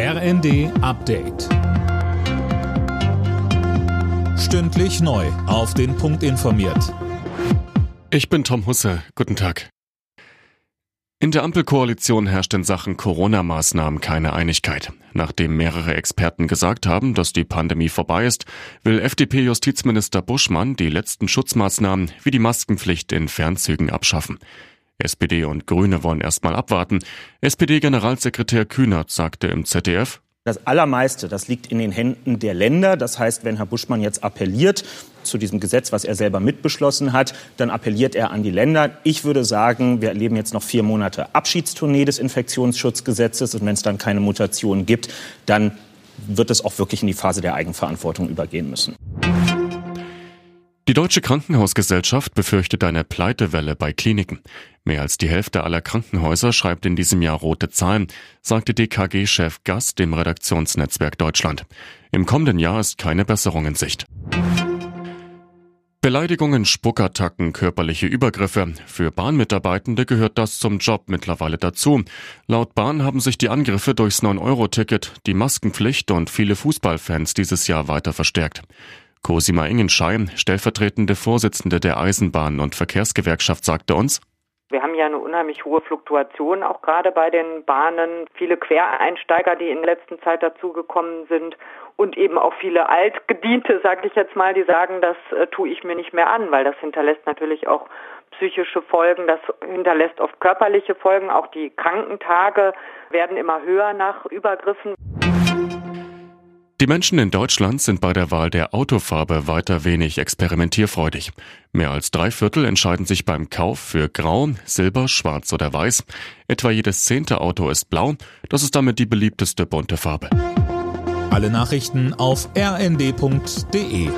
RND Update. Stündlich neu. Auf den Punkt informiert. Ich bin Tom Husse. Guten Tag. In der Ampelkoalition herrscht in Sachen Corona-Maßnahmen keine Einigkeit. Nachdem mehrere Experten gesagt haben, dass die Pandemie vorbei ist, will FDP-Justizminister Buschmann die letzten Schutzmaßnahmen wie die Maskenpflicht in Fernzügen abschaffen. SPD und Grüne wollen erstmal abwarten. SPD-Generalsekretär Kühnert sagte im ZDF, das Allermeiste, das liegt in den Händen der Länder. Das heißt, wenn Herr Buschmann jetzt appelliert zu diesem Gesetz, was er selber mitbeschlossen hat, dann appelliert er an die Länder. Ich würde sagen, wir erleben jetzt noch vier Monate Abschiedstournee des Infektionsschutzgesetzes. Und wenn es dann keine Mutationen gibt, dann wird es auch wirklich in die Phase der Eigenverantwortung übergehen müssen. Die Deutsche Krankenhausgesellschaft befürchtet eine Pleitewelle bei Kliniken. Mehr als die Hälfte aller Krankenhäuser schreibt in diesem Jahr rote Zahlen, sagte DKG-Chef Gast dem Redaktionsnetzwerk Deutschland. Im kommenden Jahr ist keine Besserung in Sicht. Beleidigungen, Spuckattacken, körperliche Übergriffe. Für Bahnmitarbeitende gehört das zum Job mittlerweile dazu. Laut Bahn haben sich die Angriffe durchs 9-Euro-Ticket, die Maskenpflicht und viele Fußballfans dieses Jahr weiter verstärkt. Cosima Ingenschein, stellvertretende Vorsitzende der Eisenbahn- und Verkehrsgewerkschaft, sagte uns, wir haben ja eine unheimlich hohe Fluktuation, auch gerade bei den Bahnen. Viele Quereinsteiger, die in der letzten Zeit dazugekommen sind und eben auch viele Altgediente, sage ich jetzt mal, die sagen, das äh, tue ich mir nicht mehr an, weil das hinterlässt natürlich auch psychische Folgen, das hinterlässt oft körperliche Folgen. Auch die Krankentage werden immer höher nach Übergriffen. Die Menschen in Deutschland sind bei der Wahl der Autofarbe weiter wenig experimentierfreudig. Mehr als drei Viertel entscheiden sich beim Kauf für Grau, Silber, Schwarz oder Weiß. Etwa jedes zehnte Auto ist blau. Das ist damit die beliebteste bunte Farbe. Alle Nachrichten auf rnd.de